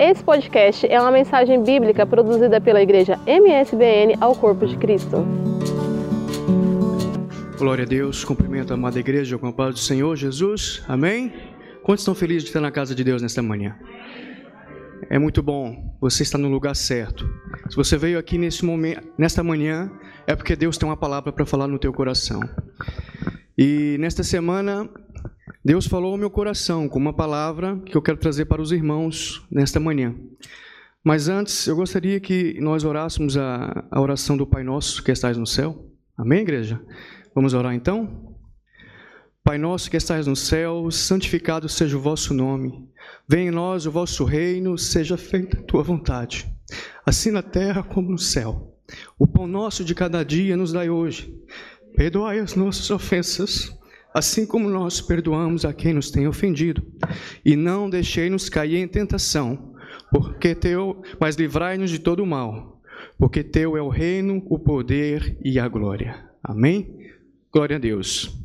Esse podcast é uma mensagem bíblica produzida pela igreja MSBN ao Corpo de Cristo. Glória a Deus, cumprimento a amada igreja com a paz do Senhor Jesus, amém? Quantos estão felizes de estar na casa de Deus nesta manhã? É muito bom, você está no lugar certo. Se você veio aqui nesse momento, nesta manhã, é porque Deus tem uma palavra para falar no teu coração. E nesta semana, Deus falou ao meu coração com uma palavra que eu quero trazer para os irmãos nesta manhã. Mas antes, eu gostaria que nós orássemos a, a oração do Pai Nosso que estás no céu. Amém, igreja? Vamos orar então? Pai nosso que estás no céu, santificado seja o vosso nome. Venha em nós o vosso reino, seja feita a tua vontade, assim na terra como no céu. O pão nosso de cada dia nos dai hoje. Perdoai as nossas ofensas, assim como nós perdoamos a quem nos tem ofendido. E não deixei-nos cair em tentação, porque teu, mas livrai-nos de todo o mal, porque teu é o reino, o poder e a glória. Amém? Glória a Deus.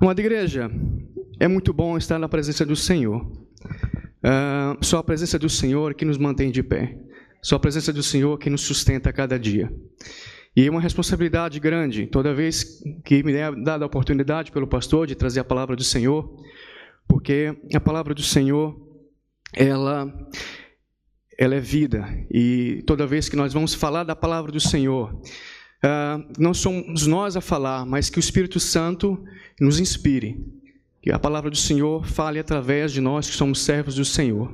Amada igreja, é muito bom estar na presença do Senhor. Uh, só a presença do Senhor que nos mantém de pé. Só a presença do Senhor que nos sustenta a cada dia. E é uma responsabilidade grande, toda vez que me é dada a oportunidade pelo pastor de trazer a palavra do Senhor, porque a palavra do Senhor, ela, ela é vida. E toda vez que nós vamos falar da palavra do Senhor, uh, não somos nós a falar, mas que o Espírito Santo nos inspire. Que a palavra do Senhor fale através de nós que somos servos do Senhor.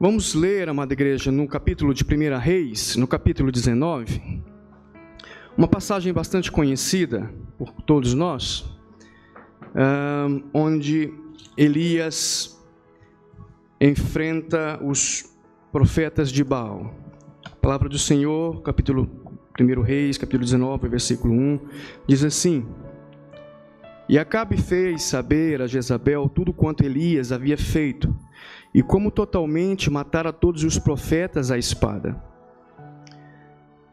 Vamos ler, amada igreja, no capítulo de 1 Reis, no capítulo 19. Uma passagem bastante conhecida por todos nós, onde Elias enfrenta os profetas de Baal. A palavra do Senhor, capítulo 1 Reis, capítulo 19, versículo 1, diz assim: E Acabe fez saber a Jezabel tudo quanto Elias havia feito, e como totalmente matara todos os profetas à espada.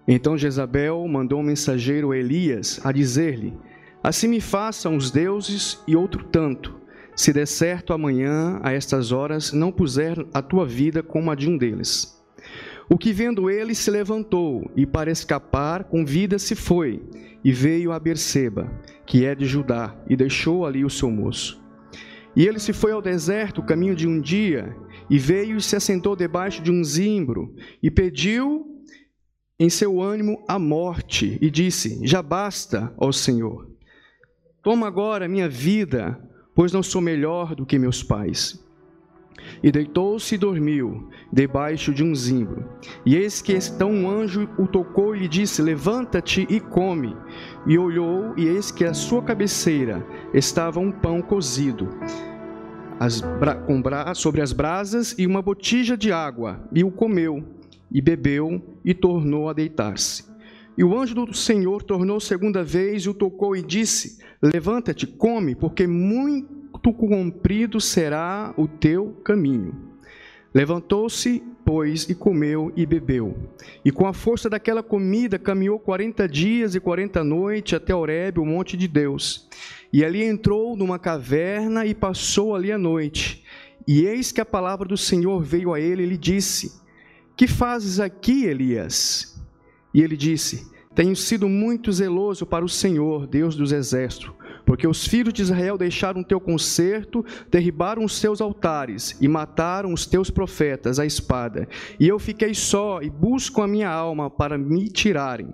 Então Jezabel mandou um mensageiro a Elias a dizer-lhe: Assim me façam os deuses e outro tanto, se der certo amanhã, a estas horas, não puser a tua vida como a de um deles. O que vendo ele se levantou e para escapar com vida se foi e veio a Berseba, que é de Judá, e deixou ali o seu moço. E ele se foi ao deserto, caminho de um dia, e veio e se assentou debaixo de um zimbro, e pediu em seu ânimo a morte e disse: Já basta, ó Senhor. Toma agora minha vida, pois não sou melhor do que meus pais. E deitou-se e dormiu, debaixo de um zimbro. E eis que então um anjo o tocou e lhe disse: Levanta-te e come. E olhou, e eis que à sua cabeceira estava um pão cozido, as, com bra, sobre as brasas, e uma botija de água, e o comeu e bebeu e tornou a deitar-se. E o anjo do Senhor tornou segunda vez e o tocou e disse: Levanta-te, come, porque muito comprido será o teu caminho. Levantou-se, pois, e comeu e bebeu. E com a força daquela comida caminhou quarenta dias e quarenta noites até Horebe, o monte de Deus. E ali entrou numa caverna e passou ali a noite. E eis que a palavra do Senhor veio a ele e lhe disse: que fazes aqui, Elias? E ele disse: Tenho sido muito zeloso para o Senhor, Deus dos exércitos, porque os filhos de Israel deixaram o teu concerto, derribaram os teus altares e mataram os teus profetas à espada. E eu fiquei só e busco a minha alma para me tirarem.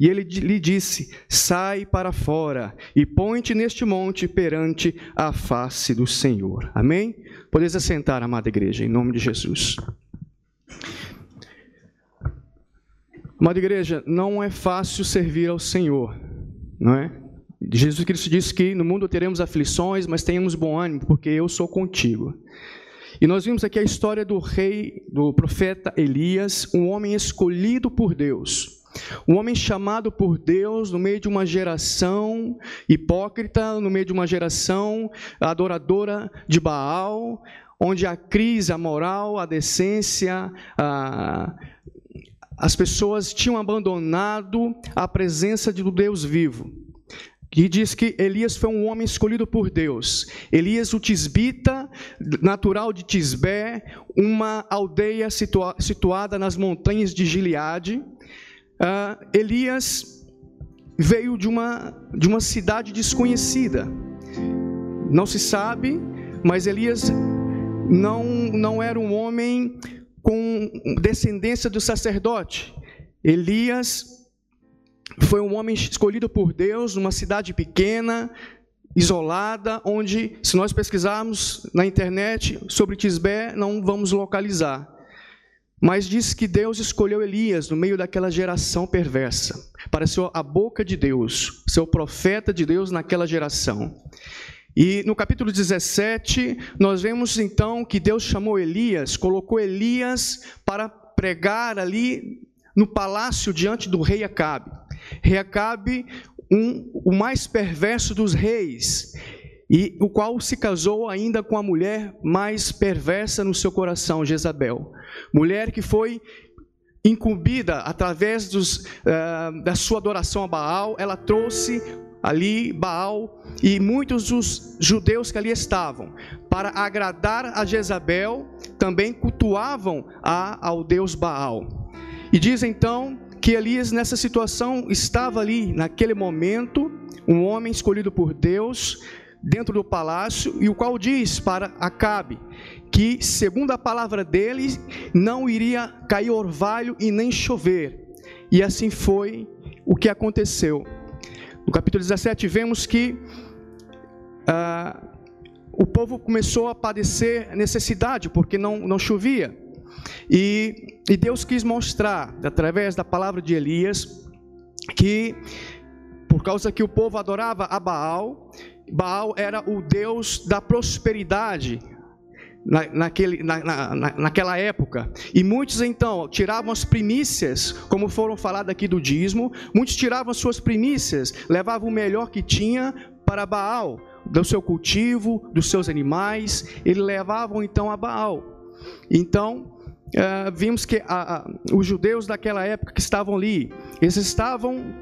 E ele lhe disse: Sai para fora e põe-te neste monte perante a face do Senhor. Amém? Podeis assentar, amada igreja, em nome de Jesus. Amada igreja, não é fácil servir ao Senhor, não é? Jesus Cristo disse que no mundo teremos aflições, mas tenhamos bom ânimo, porque eu sou contigo. E nós vimos aqui a história do rei, do profeta Elias, um homem escolhido por Deus, um homem chamado por Deus no meio de uma geração hipócrita, no meio de uma geração adoradora de Baal, onde a crise, a moral, a decência, a as pessoas tinham abandonado a presença do Deus vivo. Que diz que Elias foi um homem escolhido por Deus. Elias, o tisbita, natural de Tisbé, uma aldeia situa situada nas montanhas de Gileade. Uh, Elias veio de uma, de uma cidade desconhecida. Não se sabe, mas Elias não, não era um homem com descendência do sacerdote. Elias foi um homem escolhido por Deus numa cidade pequena, isolada, onde, se nós pesquisarmos na internet sobre Tisbé, não vamos localizar. Mas diz que Deus escolheu Elias no meio daquela geração perversa, para ser a boca de Deus, ser o profeta de Deus naquela geração. E no capítulo 17, nós vemos então que Deus chamou Elias, colocou Elias para pregar ali no palácio diante do rei Acabe. Rei Acabe, um, o mais perverso dos reis, e o qual se casou ainda com a mulher mais perversa no seu coração, Jezabel. Mulher que foi incumbida através dos, uh, da sua adoração a Baal, ela trouxe ali Baal e muitos dos judeus que ali estavam, para agradar a Jezabel, também cultuavam a, ao deus Baal. E diz então que Elias, nessa situação, estava ali, naquele momento, um homem escolhido por Deus, dentro do palácio, e o qual diz para Acabe que, segundo a palavra dele, não iria cair orvalho e nem chover. E assim foi o que aconteceu. No capítulo 17, vemos que ah, o povo começou a padecer necessidade, porque não, não chovia. E, e Deus quis mostrar, através da palavra de Elias, que por causa que o povo adorava a Baal, Baal era o Deus da prosperidade, na, naquele, na, na, naquela época. E muitos então tiravam as primícias, como foram faladas aqui do dízimo, muitos tiravam as suas primícias, levavam o melhor que tinha para Baal, do seu cultivo, dos seus animais, eles levavam então a Baal. Então, uh, vimos que os judeus daquela época que estavam ali, eles estavam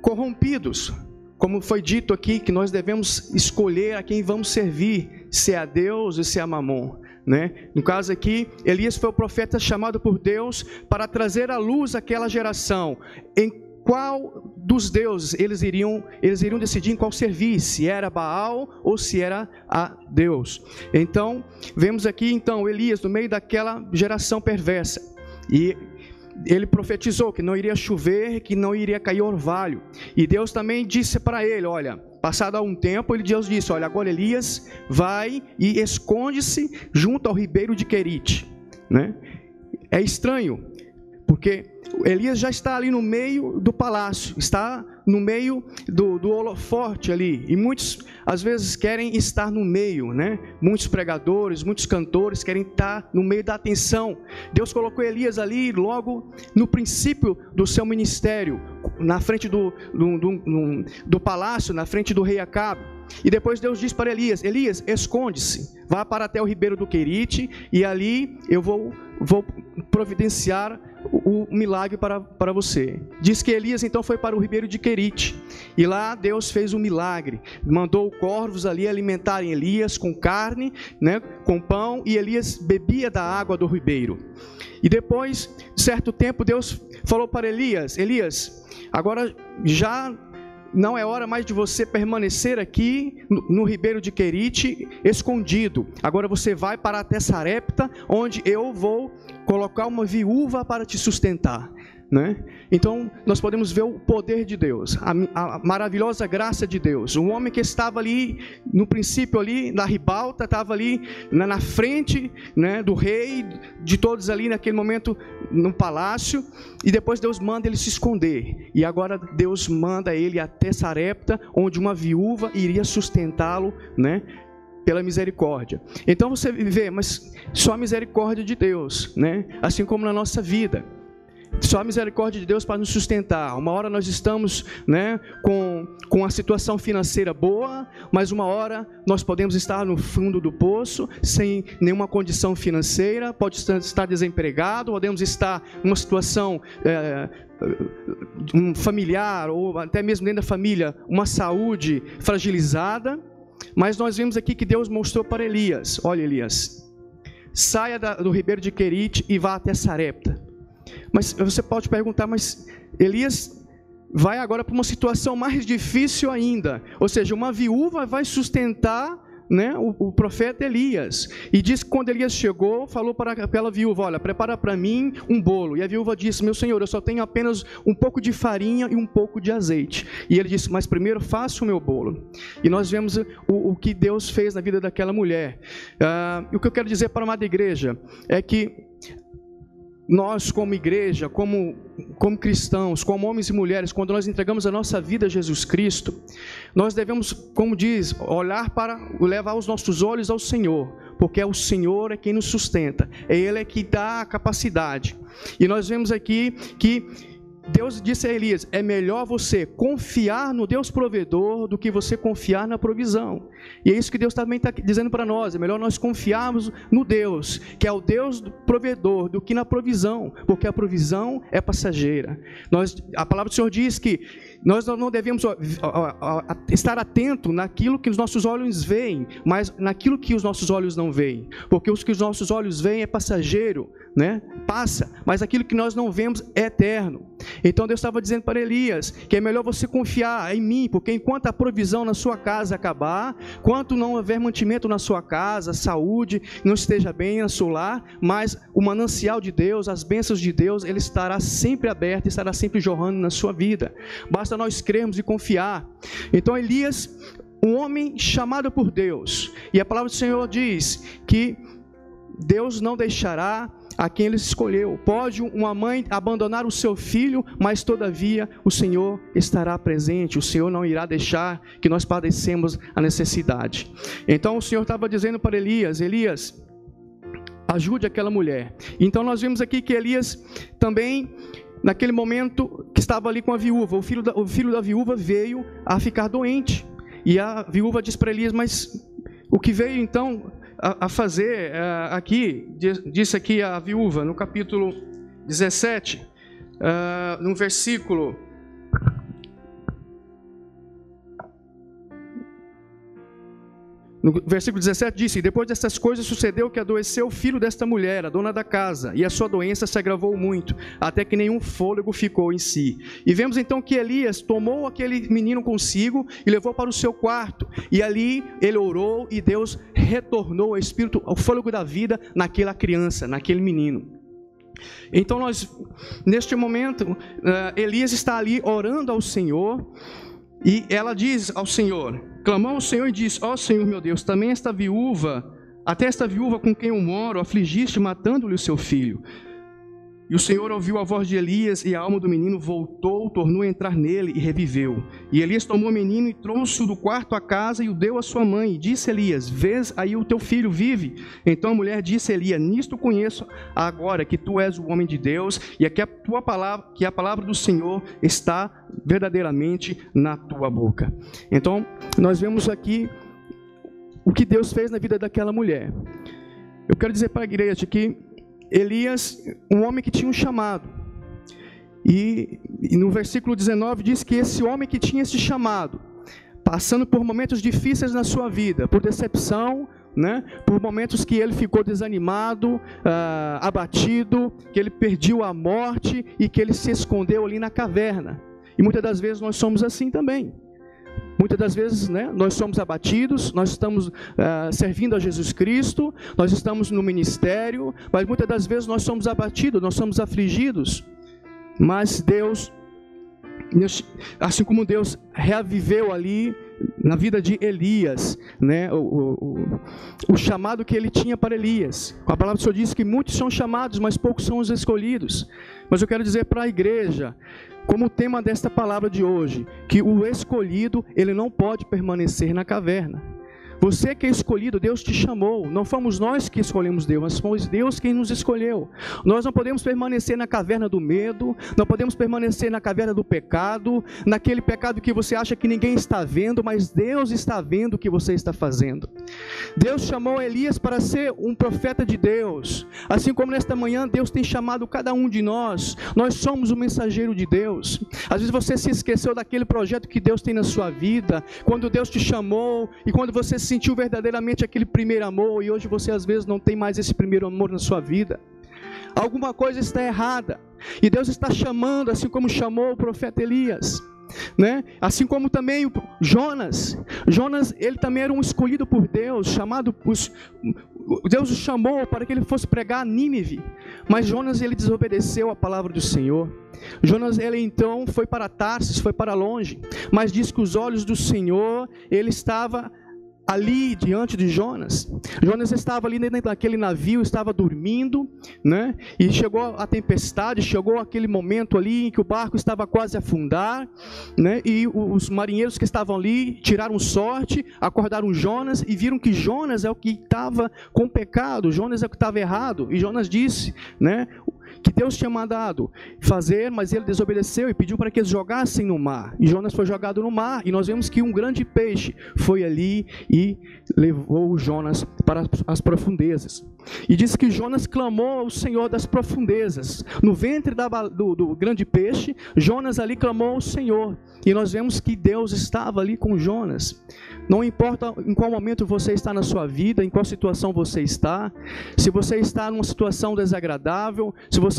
corrompidos, como foi dito aqui, que nós devemos escolher a quem vamos servir, se é a Deus ou se é a Mamon. Né? No caso aqui, Elias foi o profeta chamado por Deus para trazer à luz aquela geração. Em qual dos deuses eles iriam, eles iriam decidir em qual servir, se era Baal ou se era a Deus. Então, vemos aqui então Elias no meio daquela geração perversa. E ele profetizou que não iria chover, que não iria cair orvalho. E Deus também disse para ele: Olha, passado um tempo, ele Deus disse: Olha, agora Elias vai e esconde-se junto ao ribeiro de Querite. Né? É estranho, porque Elias já está ali no meio do palácio, está no meio do, do holoforte ali. E muitos, às vezes, querem estar no meio, né? Muitos pregadores, muitos cantores querem estar no meio da atenção. Deus colocou Elias ali logo no princípio do seu ministério, na frente do, do, do, do palácio, na frente do rei Acabe. E depois Deus diz para Elias: Elias, esconde-se, vá para até o ribeiro do Querite, e ali eu vou, vou providenciar o, o milagre para, para você. Diz que Elias então foi para o ribeiro de Querite, e lá Deus fez um milagre, mandou corvos ali alimentarem Elias com carne, né, com pão, e Elias bebia da água do ribeiro. E depois, certo tempo, Deus falou para Elias: Elias, agora já não é hora mais de você permanecer aqui no, no ribeiro de Querite, escondido. Agora você vai para a Tessarepta, onde eu vou colocar uma viúva para te sustentar. Né? Então, nós podemos ver o poder de Deus, a, a, maravilhosa graça de Deus. Um homem que estava ali, no princípio ali, na ribalta, estava ali na, na frente né, do rei, de todos ali naquele momento no palácio, e depois Deus manda ele se esconder. E agora Deus manda ele até Sarepta, onde uma viúva iria sustentá-lo, né? pela misericórdia. Então você vê, mas só a misericórdia de Deus, né? Assim como na nossa vida. Só a misericórdia de Deus para nos sustentar. Uma hora nós estamos né, com, com a situação financeira boa, mas uma hora nós podemos estar no fundo do poço, sem nenhuma condição financeira, pode estar desempregado, podemos estar numa situação é, um familiar, ou até mesmo dentro da família, uma saúde fragilizada. Mas nós vemos aqui que Deus mostrou para Elias: olha, Elias, saia do ribeiro de Querite e vá até Sarepta. Mas você pode perguntar, mas Elias vai agora para uma situação mais difícil ainda. Ou seja, uma viúva vai sustentar né, o, o, profeta Elias. E diz que quando Elias chegou, falou para aquela viúva: Olha, prepara para mim um bolo. E a viúva disse: Meu senhor, eu só tenho apenas um pouco de farinha e um pouco de azeite. E ele disse: Mas primeiro faça o meu bolo. E nós vemos o, o que Deus fez na vida daquela mulher. Ah, o que eu quero dizer para a amada igreja é que nós, como igreja, como, como cristãos, como homens e mulheres, quando nós entregamos a nossa vida a Jesus Cristo, nós devemos, como diz, olhar para, levar os nossos olhos ao Senhor, porque é o Senhor é quem nos sustenta, é Ele é que dá a capacidade. E nós vemos aqui que Deus disse a Elias: é melhor você confiar no Deus provedor do que você confiar na provisão. E é isso que Deus também está dizendo para nós: é melhor nós confiarmos no Deus, que é o Deus provedor, do que na provisão, porque a provisão é passageira. Nós, a palavra do Senhor diz que nós não devemos estar atento naquilo que os nossos olhos veem, mas naquilo que os nossos olhos não veem, porque o que os nossos olhos veem é passageiro, né? Passa, mas aquilo que nós não vemos é eterno. Então Deus estava dizendo para Elias que é melhor você confiar em mim, porque enquanto a provisão na sua casa acabar, quanto não houver mantimento na sua casa, saúde, não esteja bem na sua lar, mas o manancial de Deus, as bênçãos de Deus, ele estará sempre aberto, estará sempre jorrando na sua vida. Basta nós crermos e confiar. Então Elias, um homem chamado por Deus, e a palavra do Senhor diz que Deus não deixará a quem ele escolheu. Pode uma mãe abandonar o seu filho, mas todavia o Senhor estará presente. O Senhor não irá deixar que nós padecemos a necessidade. Então o Senhor estava dizendo para Elias: Elias, ajude aquela mulher. Então nós vimos aqui que Elias também naquele momento que estava ali com a viúva, o filho da, o filho da viúva veio a ficar doente. E a viúva diz para Elias: Mas o que veio então a, fazer uh, aqui, disse aqui a viúva, no capítulo 17, uh, eh, no versículo No versículo 17 disse: Depois dessas coisas sucedeu que adoeceu o filho desta mulher, a dona da casa, e a sua doença se agravou muito, até que nenhum fôlego ficou em si. E vemos então que Elias tomou aquele menino consigo e levou para o seu quarto, e ali ele orou e Deus retornou o espírito, o fôlego da vida naquela criança, naquele menino. Então nós, neste momento, eh, Elias está ali orando ao Senhor, e ela diz ao Senhor: clamou ao Senhor e disse: Ó oh, Senhor meu Deus, também esta viúva, até esta viúva com quem eu moro, afligiste matando-lhe o seu filho. E o Senhor ouviu a voz de Elias, e a alma do menino voltou, tornou a entrar nele e reviveu. E Elias tomou o menino e trouxe-o do quarto à casa e o deu à sua mãe. E disse Elias: Vês aí o teu filho vive? Então a mulher disse a Elias: Nisto conheço agora que tu és o homem de Deus e que a tua palavra, que a palavra do Senhor está verdadeiramente na tua boca. Então nós vemos aqui o que Deus fez na vida daquela mulher. Eu quero dizer para a igreja que Elias, um homem que tinha um chamado. E, e, no versículo 19 diz que esse homem que tinha esse chamado, passando por momentos difíceis na sua vida, por decepção, né, por momentos que ele ficou desanimado, uh, abatido, que ele perdeu a morte e que ele se escondeu ali na caverna. E muitas das vezes nós somos assim também. Muitas das vezes, né, nós somos abatidos, nós estamos uh, servindo a Jesus Cristo, nós estamos no ministério, mas muitas das vezes nós somos abatidos, nós somos afligidos. Mas Deus, assim como Deus reaviveu ali na vida de Elias, né, o, o, o, chamado que ele tinha para Elias. A palavra do Senhor diz que muitos são chamados, mas poucos são os escolhidos. Mas eu quero dizer para a igreja, como tema desta palavra de hoje, que o escolhido, ele não pode permanecer na caverna. Você que é escolhido, Deus te chamou. Não fomos nós que escolhemos Deus, mas fomos Deus quem nos escolheu. Nós não podemos permanecer na caverna do medo, não podemos permanecer na caverna do pecado, naquele pecado que você acha que ninguém está vendo, mas Deus está vendo o que você está fazendo. Deus chamou Elias para ser um profeta de Deus, assim como nesta manhã Deus tem chamado cada um de nós. Nós somos o mensageiro de Deus. Às vezes você se esqueceu daquele projeto que Deus tem na sua vida, quando Deus te chamou e quando você sentiu verdadeiramente aquele primeiro amor e hoje você às vezes não tem mais esse primeiro amor na sua vida. Alguma coisa está errada. E Deus está chamando, assim como chamou o profeta Elias. Né? Assim como também Jonas. Jonas, ele também era um escolhido por Deus, chamado os, Deus o chamou para que ele fosse pregar a Nínive. Mas Jonas ele desobedeceu a palavra do Senhor. Jonas ele então foi para Tarsis, foi para longe, mas diz que os olhos do Senhor, ele estava ali diante de Jonas. Jonas estava ali dentro daquele navio, estava dormindo, né? E chegou a tempestade, chegou aquele momento ali em que o barco estava quase a afundar, né? E os marinheiros que estavam ali tiraram sorte, acordaram Jonas e viram que Jonas é o que estava com pecado, Jonas é o que estava errado. E Jonas disse, né? Que Deus tinha mandado fazer, mas ele desobedeceu e pediu para que eles jogassem no mar. E Jonas foi jogado no mar, e nós vemos que um grande peixe foi ali e levou Jonas para as profundezas. E diz que Jonas clamou ao Senhor das profundezas. No ventre da, do, do grande peixe, Jonas ali clamou ao Senhor. E nós vemos que Deus estava ali com Jonas. Não importa em qual momento você está na sua vida, em qual situação você está, se você está numa situação desagradável, se você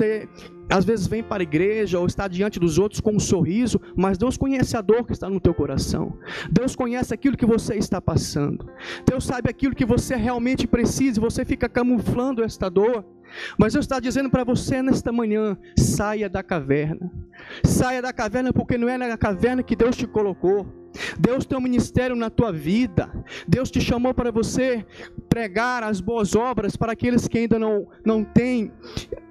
às vezes vem para a igreja ou está diante dos outros com um sorriso, mas Deus conhece a dor que está no teu coração. Deus conhece aquilo que você está passando. Deus sabe aquilo que você realmente precisa, e você fica camuflando esta dor. Mas eu estou dizendo para você nesta manhã: saia da caverna. Saia da caverna, porque não é na caverna que Deus te colocou. Deus tem um ministério na tua vida. Deus te chamou para você pregar as boas obras para aqueles que ainda não, não têm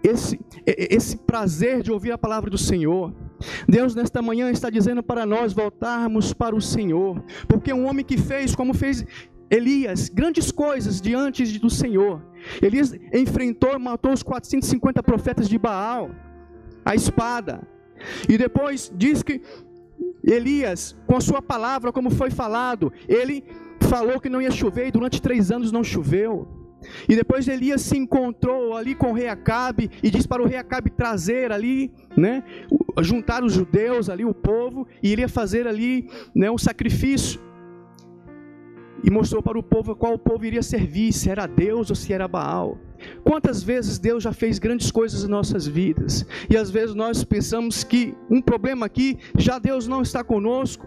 esse, esse prazer de ouvir a palavra do Senhor. Deus, nesta manhã, está dizendo para nós voltarmos para o Senhor, porque um homem que fez, como fez Elias, grandes coisas diante do Senhor. Elias enfrentou e matou os 450 profetas de Baal, a espada. E depois diz que Elias, com a sua palavra, como foi falado, ele falou que não ia chover e durante três anos não choveu. E depois Elias se encontrou ali com o rei Acabe e disse para o rei Acabe trazer ali, né, juntar os judeus ali, o povo, e iria fazer ali, né, um sacrifício e mostrou para o povo qual o povo iria servir, se era Deus ou se era Baal. Quantas vezes Deus já fez grandes coisas em nossas vidas e às vezes nós pensamos que um problema aqui, já Deus não está conosco,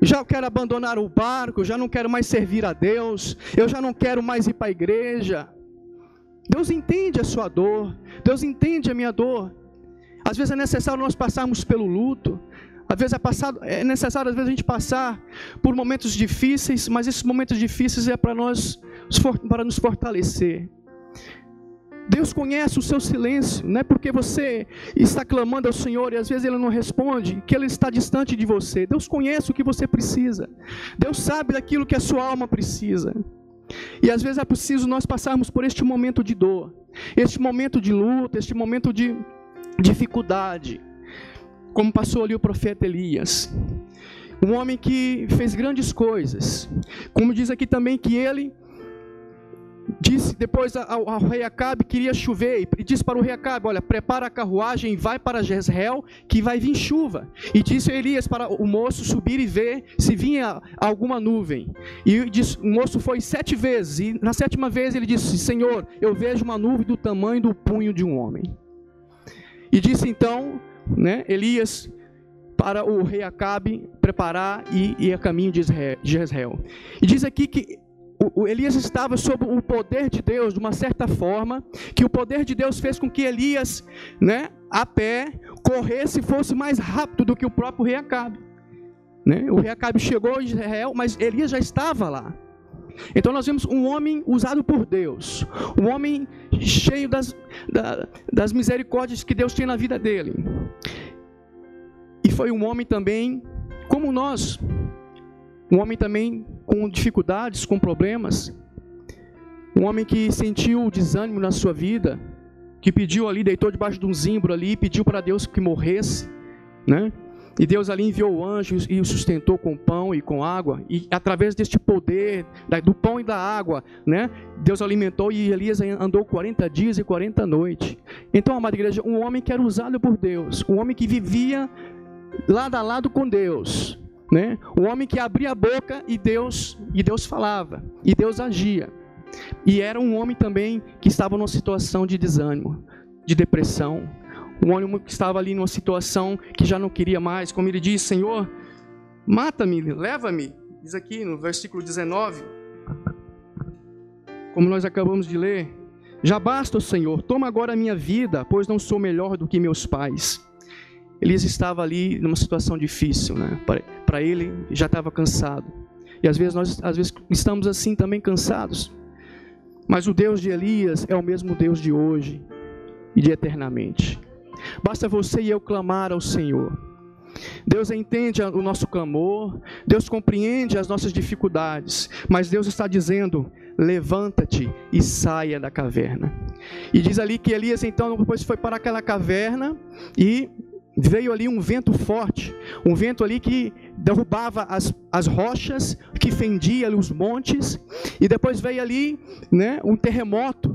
já quero abandonar o barco, já não quero mais servir a Deus, eu já não quero mais ir para a igreja. Deus entende a sua dor, Deus entende a minha dor. Às vezes é necessário nós passarmos pelo luto, às vezes é, passado, é necessário às vezes a gente passar por momentos difíceis, mas esses momentos difíceis é para nós para nos fortalecer. Deus conhece o seu silêncio, não é porque você está clamando ao Senhor e às vezes Ele não responde, que Ele está distante de você. Deus conhece o que você precisa, Deus sabe daquilo que a sua alma precisa. E às vezes é preciso nós passarmos por este momento de dor, este momento de luta, este momento de dificuldade como passou ali o profeta Elias. Um homem que fez grandes coisas. Como diz aqui também que ele disse depois ao, ao, rei Acabe que iria chover e disse para o rei Acabe, olha, prepara a carruagem e vai para Jezreel que vai vir chuva. E disse Elias para o moço subir e ver se vinha alguma nuvem. E disse, o moço foi sete vezes e na sétima vez ele disse, Senhor, eu vejo uma nuvem do tamanho do punho de um homem. E disse então né, Elias para o rei Acabe preparar e ir a caminho de Jezreel. E diz aqui que o Elias estava sob o poder de Deus de uma certa forma, que o poder de Deus fez com que Elias, né, a pé, corresse e fosse mais rápido do que o próprio rei Acabe. Né? O rei Acabe chegou em Israel, mas Elias já estava lá. Então nós vemos um homem usado por Deus, um homem cheio das, das misericórdias que Deus tinha na vida dele. E foi um homem também como nós, Um homem também com dificuldades, com problemas. Um homem que sentiu desânimo na sua vida, que pediu ali, deitou debaixo de um zimbro ali, pediu para Deus que morresse, né? E Deus ali enviou o anjo e o sustentou com pão e com água. E através deste poder, do pão e da água, né? Deus alimentou e Elias andou 40 dias e 40 noites. Então, amada igreja, um homem que era usado por Deus, um homem que vivia lado a lado com Deus, né? Um homem que abria a boca e Deus, e Deus falava, e Deus agia. E era um homem também que estava numa situação de desânimo, de depressão, um homem que estava ali numa situação que já não queria mais, como ele diz: Senhor, mata-me, leva-me. Diz aqui no versículo 19, como nós acabamos de ler: Já basta, Senhor, toma agora a minha vida, pois não sou melhor do que meus pais. Elias estava ali numa situação difícil, né? Para ele já estava cansado. E às vezes nós às vezes estamos assim também cansados. Mas o Deus de Elias é o mesmo Deus de hoje e de eternamente. Basta você e eu clamar ao Senhor. Deus entende o nosso clamor, Deus compreende as nossas dificuldades, mas Deus está dizendo: levanta-te e saia da caverna. E diz ali que Elias então depois foi para aquela caverna e veio ali um vento forte, um vento ali que derrubava as, as rochas, que fendia os montes, e depois veio ali né, um terremoto.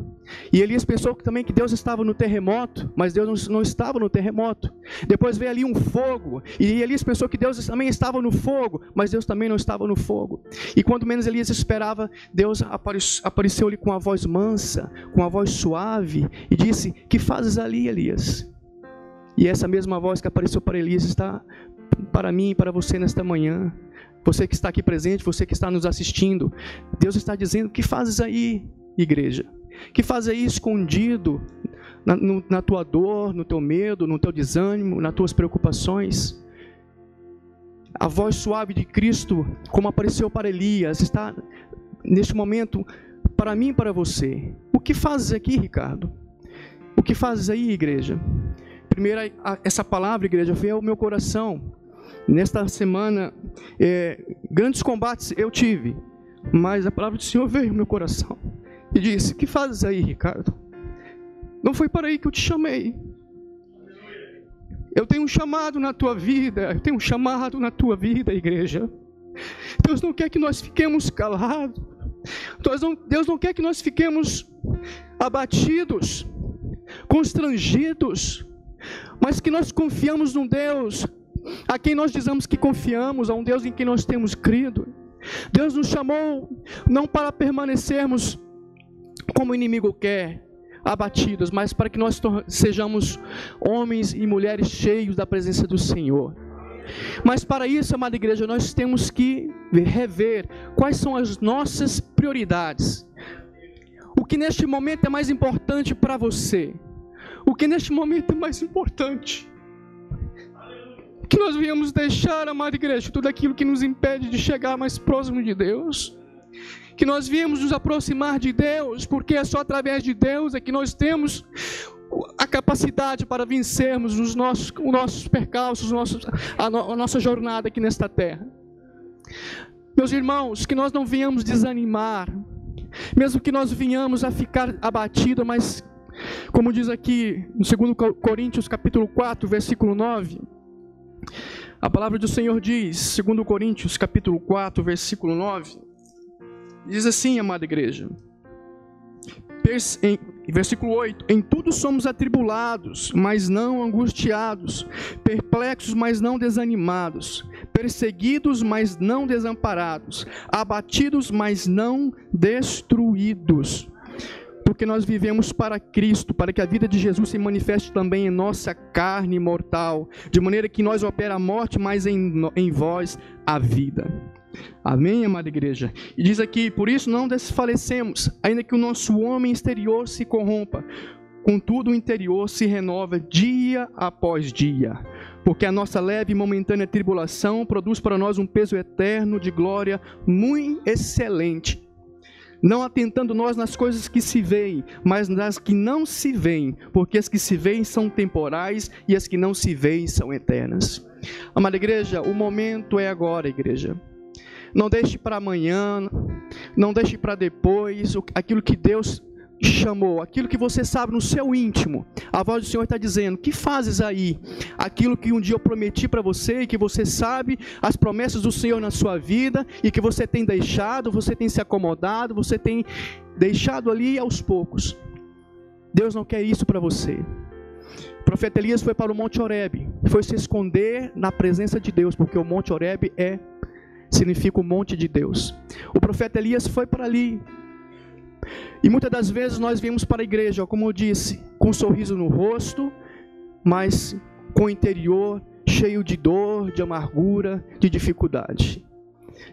E Elias pensou também que Deus estava no terremoto, mas Deus não, estava no terremoto. Depois veio ali um fogo, e Elias pensou que Deus também estava no fogo, mas Deus também não estava no fogo. E quando menos Elias esperava, Deus apareceu-lhe com a voz mansa, com a voz suave, e disse: Que fazes ali, Elias? E essa mesma voz que apareceu para Elias está para mim e para você nesta manhã. Você que está aqui presente, você que está nos assistindo, Deus está dizendo: que fazes aí, igreja? Que fazes aí escondido na, no, na tua dor, no teu medo, no teu desânimo, nas tuas preocupações? A voz suave de Cristo, como apareceu para Elias, está neste momento para mim e para você. O que fazes aqui, Ricardo? O que fazes aí, igreja? Primeiro, essa palavra, igreja, veio ao meu coração. Nesta semana, é, grandes combates eu tive, mas a palavra do Senhor veio ao meu coração e disse: Que fazes aí, Ricardo? Não foi para aí que eu te chamei. Eu tenho um chamado na tua vida, eu tenho um chamado na tua vida, igreja. Deus não quer que nós fiquemos calados. Deus não, Deus não quer que nós fiquemos abatidos, constrangidos, mas que nós confiamos num Deus a quem nós dizemos que confiamos, a um Deus em quem nós temos crido. Deus nos chamou não para permanecermos como o inimigo quer, abatidos, mas para que nós sejamos homens e mulheres cheios da presença do Senhor. Mas para isso, amada igreja, nós temos que rever quais são as nossas prioridades. O que neste momento é mais importante para você? o que neste momento é mais importante. Que nós viemos deixar, amada igreja, tudo aquilo que nos impede de chegar mais próximo de Deus. Que nós viemos nos aproximar de Deus, porque é só através de Deus é que nós temos a capacidade para vencermos os nossos, os nossos percalços, os nossos, a, no, a nossa jornada aqui nesta terra. Meus irmãos, que nós não venhamos desanimar, mesmo que nós venhamos a ficar abatidos, mas como diz aqui no 2 Coríntios capítulo 4, versículo 9, a palavra do Senhor diz, 2 Coríntios capítulo 4, versículo 9, diz assim, amada igreja, em, versículo 8: Em tudo somos atribulados, mas não angustiados, perplexos, mas não desanimados, perseguidos, mas não desamparados, abatidos, mas não destruídos porque nós vivemos para Cristo, para que a vida de Jesus se manifeste também em nossa carne mortal, de maneira que nós opera a morte, mas em, em vós a vida. Amém, amada igreja? E diz aqui: por isso não desfalecemos, ainda que o nosso homem exterior se corrompa, contudo o interior se renova dia após dia. Porque a nossa leve e momentânea tribulação produz para nós um peso eterno de glória muito excelente não atentando nós nas coisas que se veem, mas nas que não se veem, porque as que se veem são temporais e as que não se veem são eternas. Amada igreja, o momento é agora, igreja. Não deixe para amanhã, não deixe para depois aquilo que Deus chamou, aquilo que você sabe no seu íntimo. A voz do Senhor está dizendo: Que fazes aí? Aquilo que um dia eu prometi para você e que você sabe as promessas do Senhor na sua vida e que você tem deixado, você tem se acomodado, você tem deixado ali aos poucos. Deus não quer isso para você. O profeta Elias foi para o Monte Oreb, foi se esconder na presença de Deus, porque o Monte Oreb é significa o monte de Deus. O profeta Elias foi para ali, e muitas das vezes nós vimos para a igreja, como eu disse, com um sorriso no rosto, mas com o interior cheio de dor, de amargura, de dificuldade.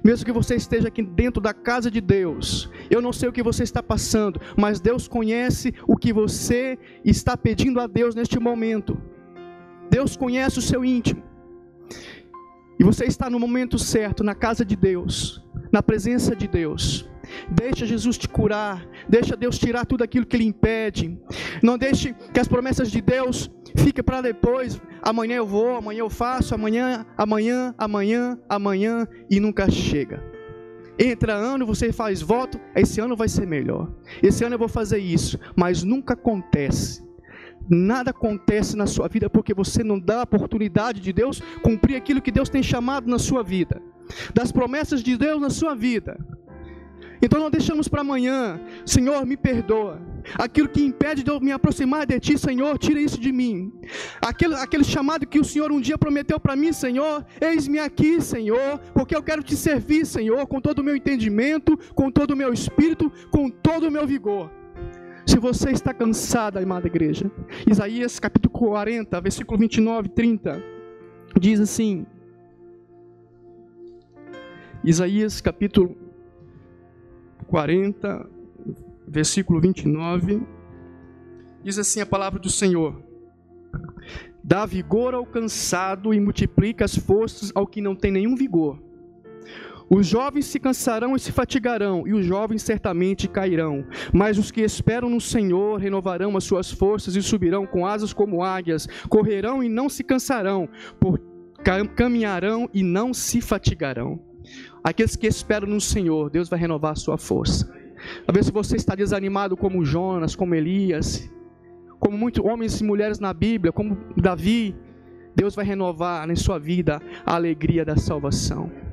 Mesmo que você esteja aqui dentro da casa de Deus, eu não sei o que você está passando, mas Deus conhece o que você está pedindo a Deus neste momento. Deus conhece o seu íntimo. E você está no momento certo, na casa de Deus, na presença de Deus. Deixa Jesus te curar, deixa Deus tirar tudo aquilo que lhe impede. Não deixe que as promessas de Deus fiquem para depois. Amanhã eu vou, amanhã eu faço, amanhã, amanhã, amanhã, amanhã e nunca chega. Entra ano, você faz voto, esse ano vai ser melhor. Esse ano eu vou fazer isso, mas nunca acontece. Nada acontece na sua vida porque você não dá a oportunidade de Deus cumprir aquilo que Deus tem chamado na sua vida, das promessas de Deus na sua vida. Então não deixamos para amanhã, Senhor, me perdoa. Aquilo que impede de eu me aproximar de Ti, Senhor, tira isso de mim. Aquele, aquele chamado que o Senhor um dia prometeu para mim, Senhor, eis-me aqui, Senhor, porque eu quero Te servir, Senhor, com todo o meu entendimento, com todo o meu espírito, com todo o meu vigor. Se você está cansada, amada igreja, Isaías capítulo 40, versículo 29 e 30, diz assim: Isaías capítulo 40, versículo 29, diz assim a palavra do Senhor: Dá vigor ao cansado e multiplica as forças ao que não tem nenhum vigor. Os jovens se cansarão e se fatigarão, e os jovens certamente cairão. Mas os que esperam no Senhor renovarão as suas forças e subirão com asas como águias, correrão e não se cansarão, por caminharão e não se fatigarão. Aqueles que esperam no Senhor, Deus vai renovar a sua força. Talvez se você está desanimado como Jonas, como Elias, como muitos homens e mulheres na Bíblia, como Davi, Deus vai renovar em sua vida a alegria da salvação.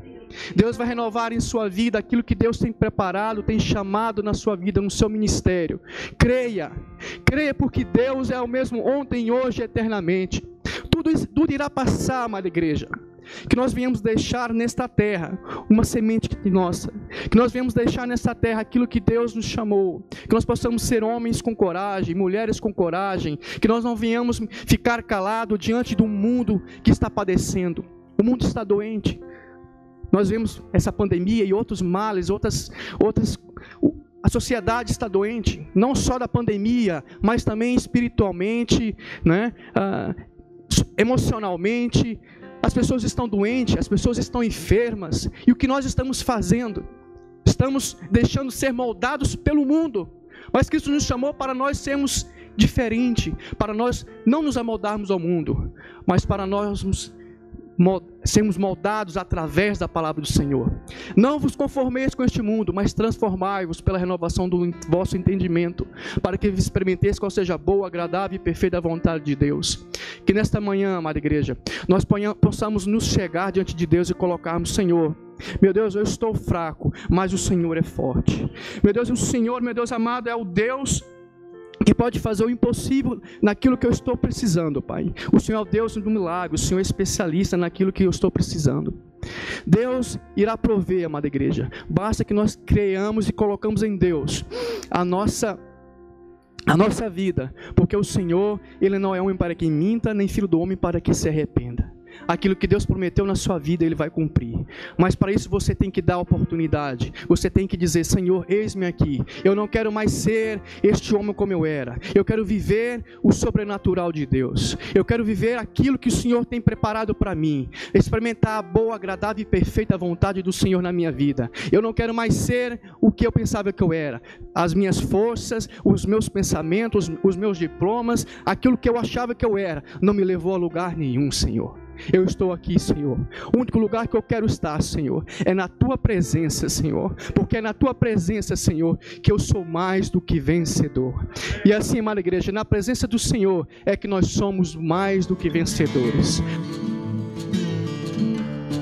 Deus vai renovar em sua vida aquilo que Deus tem preparado, tem chamado na sua vida, no seu ministério. Creia, creia porque Deus é o mesmo ontem, hoje e eternamente. Tudo, tudo irá passar, amada igreja que nós viemos deixar nesta terra uma semente nossa, que nós viemos deixar nesta terra aquilo que Deus nos chamou, que nós possamos ser homens com coragem, mulheres com coragem, que nós não venhamos ficar calados diante do mundo que está padecendo. O mundo está doente. Nós vemos essa pandemia e outros males, outras, outras. A sociedade está doente, não só da pandemia, mas também espiritualmente, né? Ah, emocionalmente, as pessoas estão doentes, as pessoas estão enfermas, e o que nós estamos fazendo? Estamos deixando ser moldados pelo mundo, mas Cristo nos chamou para nós sermos diferente, para nós não nos amoldarmos ao mundo, mas para nós nos sermos moldados através da palavra do Senhor. Não vos conformeis com este mundo, mas transformai-vos pela renovação do vosso entendimento, para que experimenteis qual seja boa, agradável e perfeita vontade de Deus. Que nesta manhã, amada igreja, nós possamos nos chegar diante de Deus e colocarmos, Senhor, meu Deus, eu estou fraco, mas o Senhor é forte. Meu Deus, o Senhor, meu Deus amado, é o Deus que pode fazer o impossível naquilo que eu estou precisando, Pai. O Senhor é o Deus do milagre, o Senhor é especialista naquilo que eu estou precisando. Deus irá prover, amada igreja. Basta que nós creamos e colocamos em Deus a nossa a nossa vida, porque o Senhor, ele não é homem para que minta, nem filho do homem para que se arrependa aquilo que Deus prometeu na sua vida, Ele vai cumprir. Mas para isso você tem que dar oportunidade. Você tem que dizer: Senhor, eis-me aqui. Eu não quero mais ser este homem como eu era. Eu quero viver o sobrenatural de Deus. Eu quero viver aquilo que o Senhor tem preparado para mim. Experimentar a boa, agradável e perfeita vontade do Senhor na minha vida. Eu não quero mais ser o que eu pensava que eu era. As minhas forças, os meus pensamentos, os meus diplomas, aquilo que eu achava que eu era, não me levou a lugar nenhum, Senhor. Eu estou aqui, Senhor. O único lugar que eu quero estar, Senhor, é na tua presença, Senhor. Porque é na tua presença, Senhor, que eu sou mais do que vencedor. E assim, amada igreja, na presença do Senhor é que nós somos mais do que vencedores.